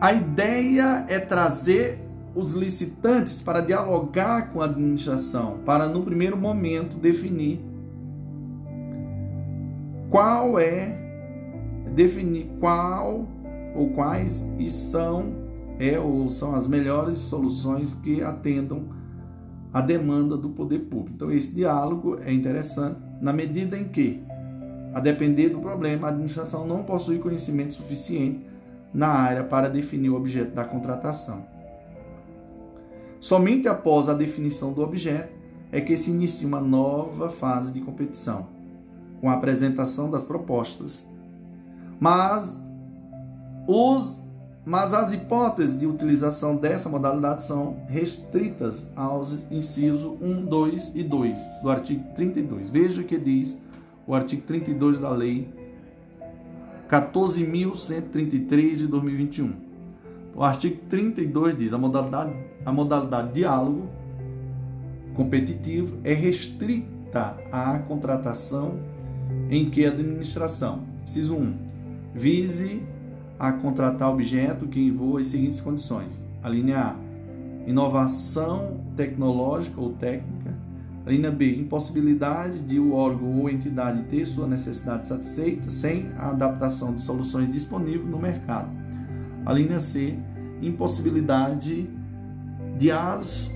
A ideia é trazer os licitantes para dialogar com a administração, para no primeiro momento definir qual é definir qual ou quais e são é ou são as melhores soluções que atendam a demanda do poder público. Então, esse diálogo é interessante na medida em que, a depender do problema, a administração não possui conhecimento suficiente na área para definir o objeto da contratação. Somente após a definição do objeto é que se inicia uma nova fase de competição, com a apresentação das propostas. Mas os mas as hipóteses de utilização dessa modalidade são restritas aos incisos 1, 2 e 2 do artigo 32. Veja o que diz o artigo 32 da Lei 14.133 de 2021. O artigo 32 diz: a modalidade, a modalidade diálogo competitivo é restrita a contratação em que a administração, inciso 1, vise a contratar objeto que envolva as seguintes condições. A linha A, inovação tecnológica ou técnica. A linha B, impossibilidade de o órgão ou entidade ter sua necessidade satisfeita sem a adaptação de soluções disponíveis no mercado. A linha C, impossibilidade de as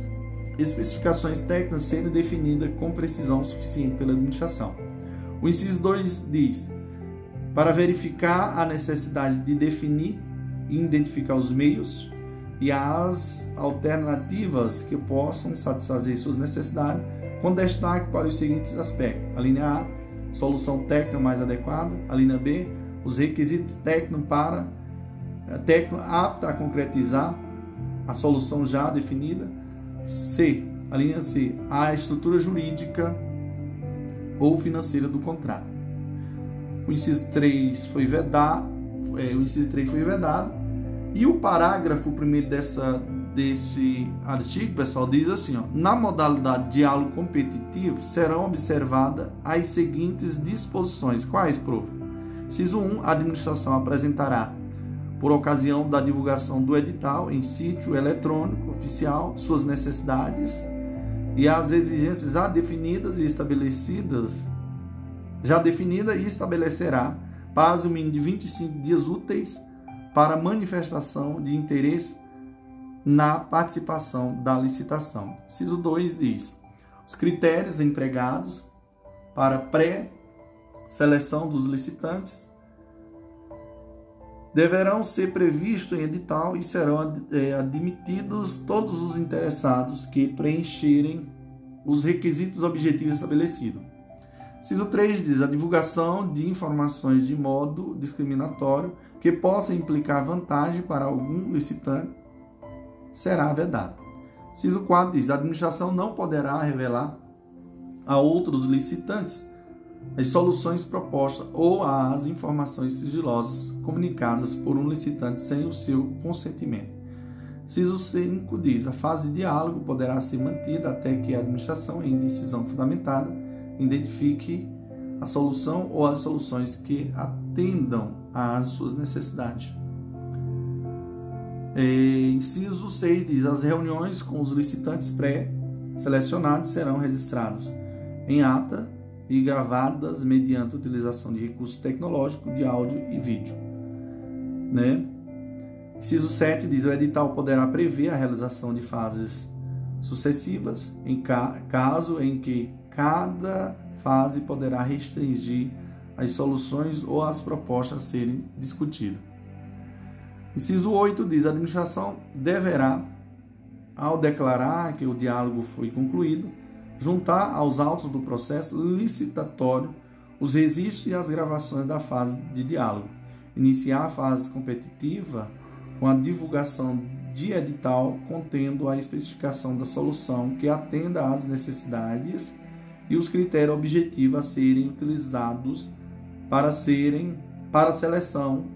especificações técnicas serem definidas com precisão suficiente pela administração. O inciso 2 diz: para verificar a necessidade de definir e identificar os meios e as alternativas que possam satisfazer suas necessidades, com destaque para os seguintes aspectos: a linha A, solução técnica mais adequada, a linha B, os requisitos técnicos para eh, técnico apto a concretizar a solução já definida, C, a linha C, a estrutura jurídica ou financeira do contrato. O inciso 3 foi vedado, é, o inciso 3 foi vedado, e o parágrafo primeiro dessa, desse artigo, pessoal, diz assim, ó, na modalidade diálogo competitivo serão observadas as seguintes disposições. Quais, prof? Inciso 1, a administração apresentará por ocasião da divulgação do edital em sítio eletrônico oficial, suas necessidades e as exigências já definidas e estabelecidas, já definida e estabelecerá prazo mínimo de 25 dias úteis para manifestação de interesse na participação da licitação. Ciso 2 diz: os critérios empregados para pré-seleção dos licitantes deverão ser previstos em edital e serão é, admitidos todos os interessados que preencherem os requisitos objetivos estabelecidos. Ciso 3 diz a divulgação de informações de modo discriminatório que possa implicar vantagem para algum licitante será vedado. Ciso 4 diz a administração não poderá revelar a outros licitantes as soluções propostas ou as informações sigilosas comunicadas por um licitante sem o seu consentimento. Ciso 5 diz: a fase de diálogo poderá ser mantida até que a administração, em decisão fundamentada, identifique a solução ou as soluções que atendam às suas necessidades. E, inciso 6 diz: as reuniões com os licitantes pré-selecionados serão registrados em ata e gravadas mediante utilização de recursos tecnológicos de áudio e vídeo. Né? Inciso 7 diz: o edital poderá prever a realização de fases sucessivas em ca caso em que cada fase poderá restringir as soluções ou as propostas a serem discutidas. Inciso 8 diz: a administração deverá, ao declarar que o diálogo foi concluído, juntar aos autos do processo licitatório os registros e as gravações da fase de diálogo, iniciar a fase competitiva com a divulgação de edital contendo a especificação da solução que atenda às necessidades e os critérios objetivos a serem utilizados para serem para a seleção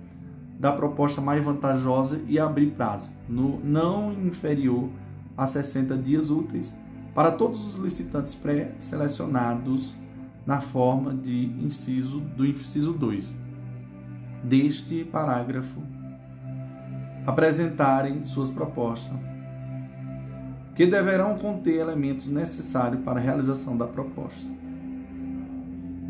da proposta mais vantajosa e abrir prazo, no, não inferior a 60 dias úteis para todos os licitantes pré-selecionados na forma de inciso do inciso 2 deste parágrafo apresentarem suas propostas que deverão conter elementos necessários para a realização da proposta.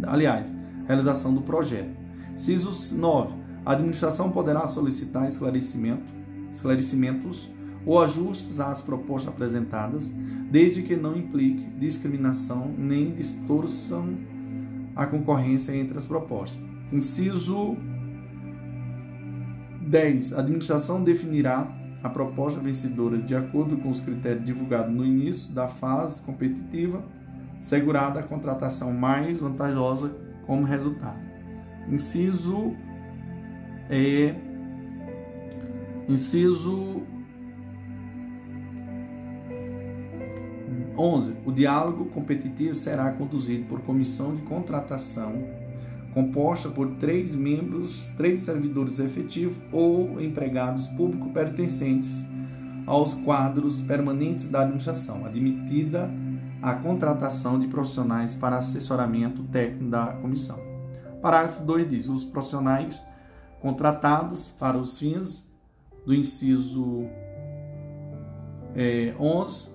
Aliás, realização do projeto. Inciso 9. A administração poderá solicitar esclarecimento, esclarecimentos ou ajustes às propostas apresentadas, desde que não implique discriminação nem distorção a concorrência entre as propostas. Inciso 10. A administração definirá a proposta vencedora de acordo com os critérios divulgados no início da fase competitiva, segurada a contratação mais vantajosa como resultado. Inciso é inciso 11. O diálogo competitivo será conduzido por comissão de contratação composta por três membros, três servidores efetivos ou empregados públicos pertencentes aos quadros permanentes da administração, admitida a contratação de profissionais para assessoramento técnico da comissão. Parágrafo 2 diz: os profissionais contratados para os fins do inciso é, 11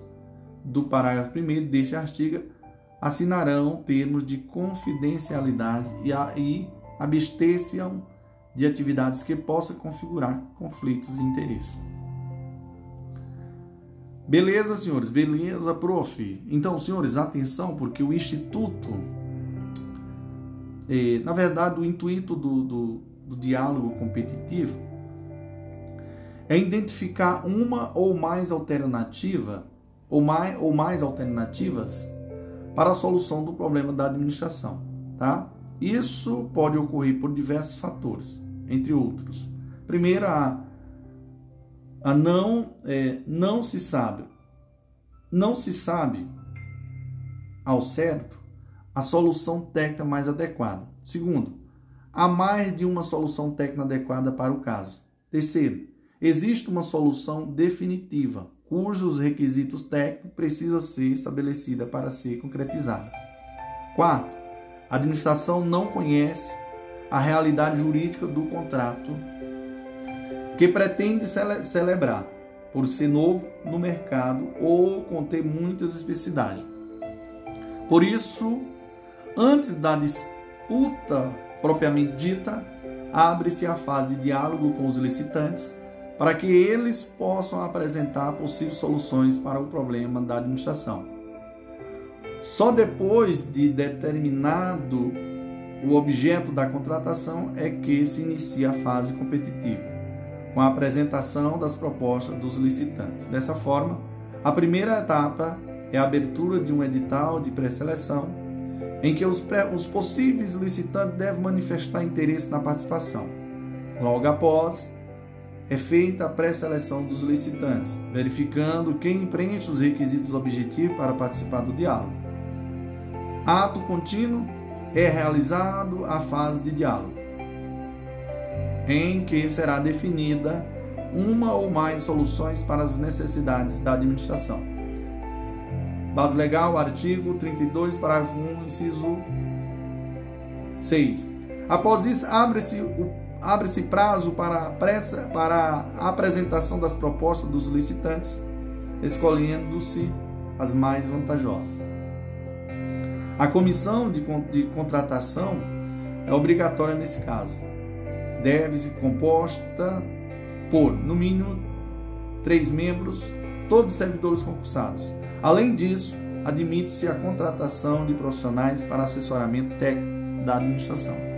do parágrafo 1 deste artigo assinarão termos de confidencialidade e, e de atividades que possam configurar conflitos de interesse. Beleza, senhores? Beleza, prof. Então, senhores, atenção, porque o Instituto, é, na verdade, o intuito do, do, do diálogo competitivo é identificar uma ou mais alternativa ou mais, ou mais alternativas para a solução do problema da administração, tá? Isso pode ocorrer por diversos fatores, entre outros. Primeiro, a, a não, é, não se sabe, não se sabe ao certo a solução técnica mais adequada. Segundo, há mais de uma solução técnica adequada para o caso. Terceiro, existe uma solução definitiva, cujos requisitos técnicos precisam ser estabelecida para ser concretizada. Quarto, a administração não conhece a realidade jurídica do contrato que pretende cele celebrar, por ser novo no mercado ou conter muitas especificidades. Por isso, antes da disputa propriamente dita, abre-se a fase de diálogo com os licitantes para que eles possam apresentar possíveis soluções para o problema da administração. Só depois de determinado o objeto da contratação é que se inicia a fase competitiva, com a apresentação das propostas dos licitantes. Dessa forma, a primeira etapa é a abertura de um edital de pré-seleção, em que os, pré os possíveis licitantes devem manifestar interesse na participação. Logo após, é feita a pré-seleção dos licitantes, verificando quem preenche os requisitos objetivos para participar do diálogo. Ato contínuo é realizado a fase de diálogo, em que será definida uma ou mais soluções para as necessidades da administração. Base legal, artigo 32, parágrafo 1, inciso 6. Após isso, abre-se o abre-se prazo para, pressa, para a apresentação das propostas dos licitantes, escolhendo-se as mais vantajosas. A comissão de, de contratação é obrigatória nesse caso. Deve ser composta por, no mínimo, três membros, todos servidores concursados. Além disso, admite-se a contratação de profissionais para assessoramento técnico da administração.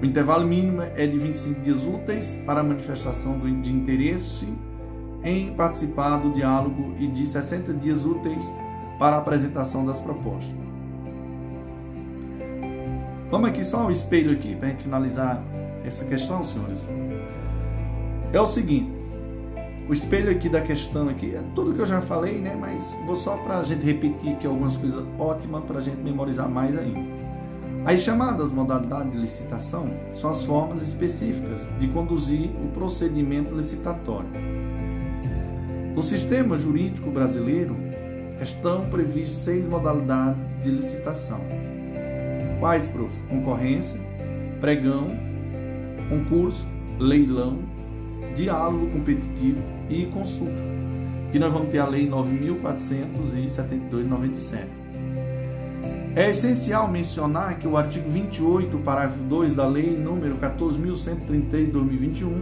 O intervalo mínimo é de 25 dias úteis para a manifestação de interesse em participar do diálogo e de 60 dias úteis para a apresentação das propostas. Vamos aqui só um espelho aqui para a gente finalizar essa questão, senhores. É o seguinte, o espelho aqui da questão aqui é tudo que eu já falei, né? Mas vou só para a gente repetir aqui algumas coisas ótimas para a gente memorizar mais ainda. As chamadas modalidades de licitação são as formas específicas de conduzir o procedimento licitatório. No sistema jurídico brasileiro estão previstas seis modalidades de licitação. Quais, prof? Concorrência, pregão, concurso, leilão, diálogo competitivo e consulta. E nós vamos ter a Lei 9.472-97. É essencial mencionar que o artigo 28, parágrafo 2 da Lei nº 14.133 de 2021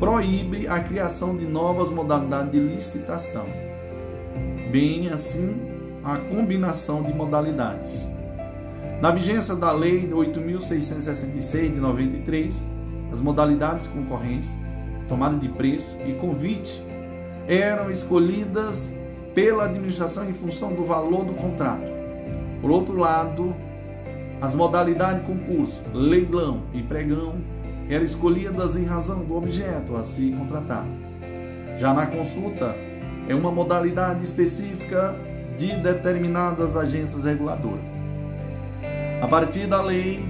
proíbe a criação de novas modalidades de licitação, bem assim a combinação de modalidades. Na vigência da Lei 8.666 de 93, as modalidades de concorrência, tomada de preço e convite eram escolhidas pela administração em função do valor do contrato por outro lado, as modalidades de concurso, leilão e pregão eram escolhidas em razão do objeto a se contratar. Já na consulta, é uma modalidade específica de determinadas agências reguladoras. A partir da Lei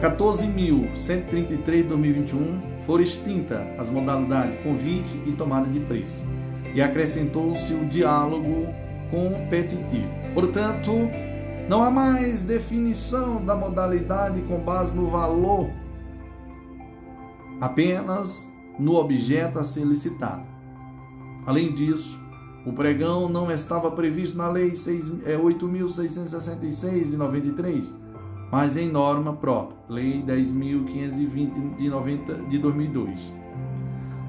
14.133 de 2021, foram extintas as modalidades convite e tomada de preço, e acrescentou-se o diálogo competitivo. Portanto, não há mais definição da modalidade com base no valor, apenas no objeto a ser licitado. Além disso, o pregão não estava previsto na Lei 8.666 é, de 93, mas em norma própria, Lei 10.520 de, 90, de 2002.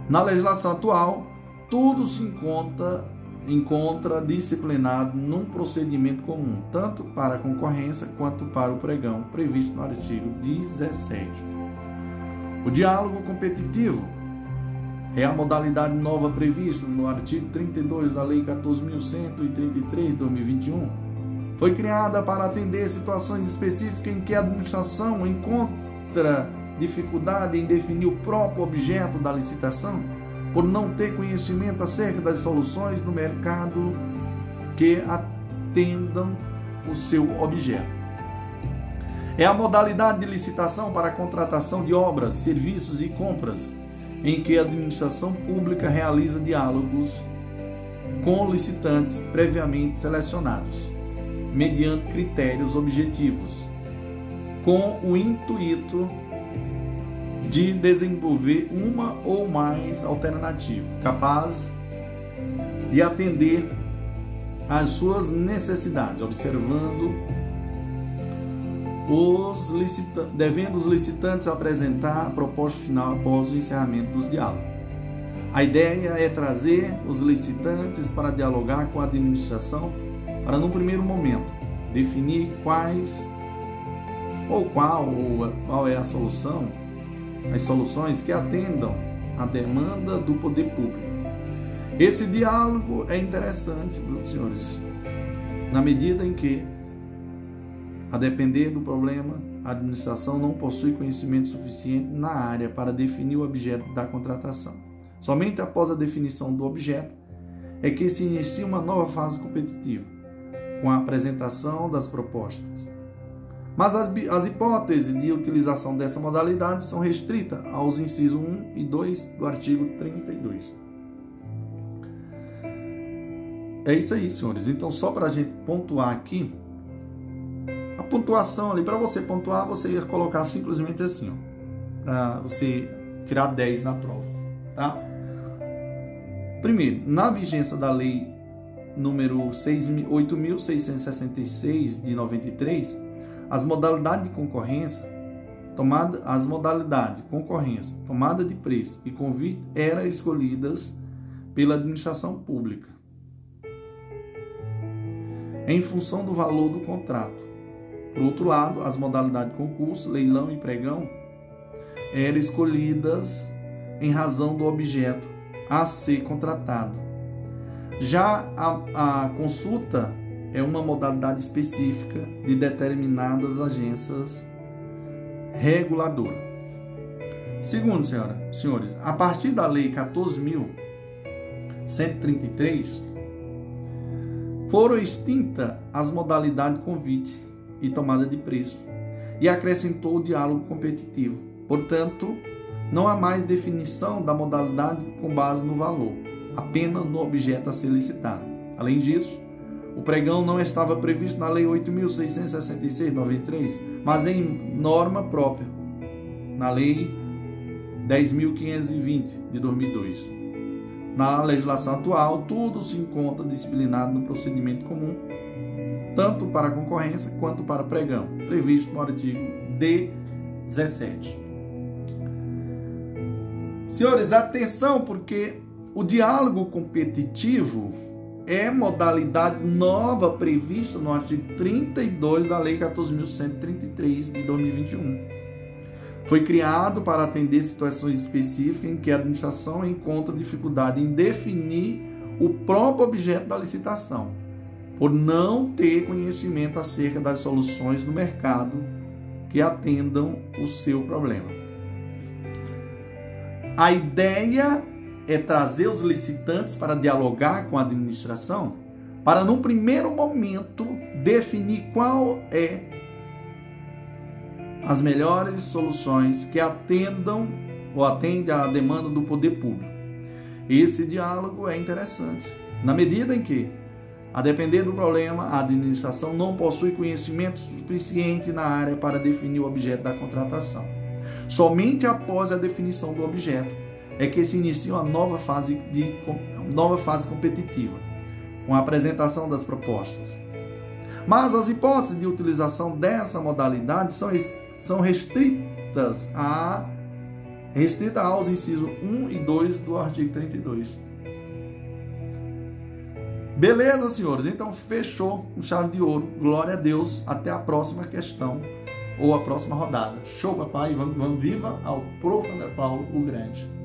Na legislação atual, tudo se encontra, encontra disciplinado num procedimento comum, tanto para a concorrência quanto para o pregão, previsto no artigo 17. O diálogo competitivo é a modalidade nova prevista no artigo 32 da Lei 14.133 de 2021. Foi criada para atender situações específicas em que a administração encontra dificuldade em definir o próprio objeto da licitação, por não ter conhecimento acerca das soluções no mercado que atendam o seu objeto. É a modalidade de licitação para a contratação de obras, serviços e compras em que a administração pública realiza diálogos com licitantes previamente selecionados, mediante critérios objetivos, com o intuito de desenvolver uma ou mais alternativas capazes de atender às suas necessidades, observando os licita devendo os licitantes apresentar a proposta final após o encerramento dos diálogos. A ideia é trazer os licitantes para dialogar com a administração para, no primeiro momento, definir quais ou qual ou qual é a solução, as soluções que atendam à demanda do poder público. Esse diálogo é interessante, senhores, na medida em que a depender do problema, a administração não possui conhecimento suficiente na área para definir o objeto da contratação. Somente após a definição do objeto é que se inicia uma nova fase competitiva, com a apresentação das propostas. Mas as, as hipóteses de utilização dessa modalidade são restritas aos incisos 1 e 2 do artigo 32. É isso aí, senhores. Então, só para a gente pontuar aqui, pontuação ali, para você pontuar, você ia colocar simplesmente assim, para você tirar 10 na prova, tá? Primeiro, na vigência da lei número 8.666 de 93, as modalidades de concorrência, tomada, as modalidades concorrência, tomada de preço e convite eram escolhidas pela administração pública em função do valor do contrato por outro lado, as modalidades de concurso, leilão e pregão eram escolhidas em razão do objeto a ser contratado. Já a, a consulta é uma modalidade específica de determinadas agências reguladoras. Segundo, senhora, senhores, a partir da Lei 14.133, foram extintas as modalidades de convite e tomada de preço, e acrescentou o diálogo competitivo. Portanto, não há mais definição da modalidade com base no valor, apenas no objeto a ser licitado. Além disso, o pregão não estava previsto na Lei 8.666/93, mas em norma própria, na Lei 10.520 de 2002. Na legislação atual, tudo se encontra disciplinado no procedimento comum tanto para concorrência quanto para pregão, previsto no artigo 17. Senhores, atenção, porque o diálogo competitivo é modalidade nova prevista no artigo 32 da Lei 14.133 de 2021. Foi criado para atender situações específicas em que a administração encontra dificuldade em definir o próprio objeto da licitação por não ter conhecimento acerca das soluções do mercado que atendam o seu problema. A ideia é trazer os licitantes para dialogar com a administração, para num primeiro momento definir qual é as melhores soluções que atendam ou atendem à demanda do poder público. Esse diálogo é interessante, na medida em que A depender do problema, a administração não possui conhecimento suficiente na área para definir o objeto da contratação. Somente após a definição do objeto é que se inicia uma nova fase, de, nova fase competitiva, com a apresentação das propostas. Mas as hipóteses de utilização dessa modalidade são, são restritas, a, restritas aos incisos 1 e 2 do artigo 32. Beleza, senhores? Então fechou com chave de ouro. Glória a Deus. Até a próxima questão ou a próxima rodada. Show, papai. Vamos, vamos viva ao Prof. Paulo o Grande.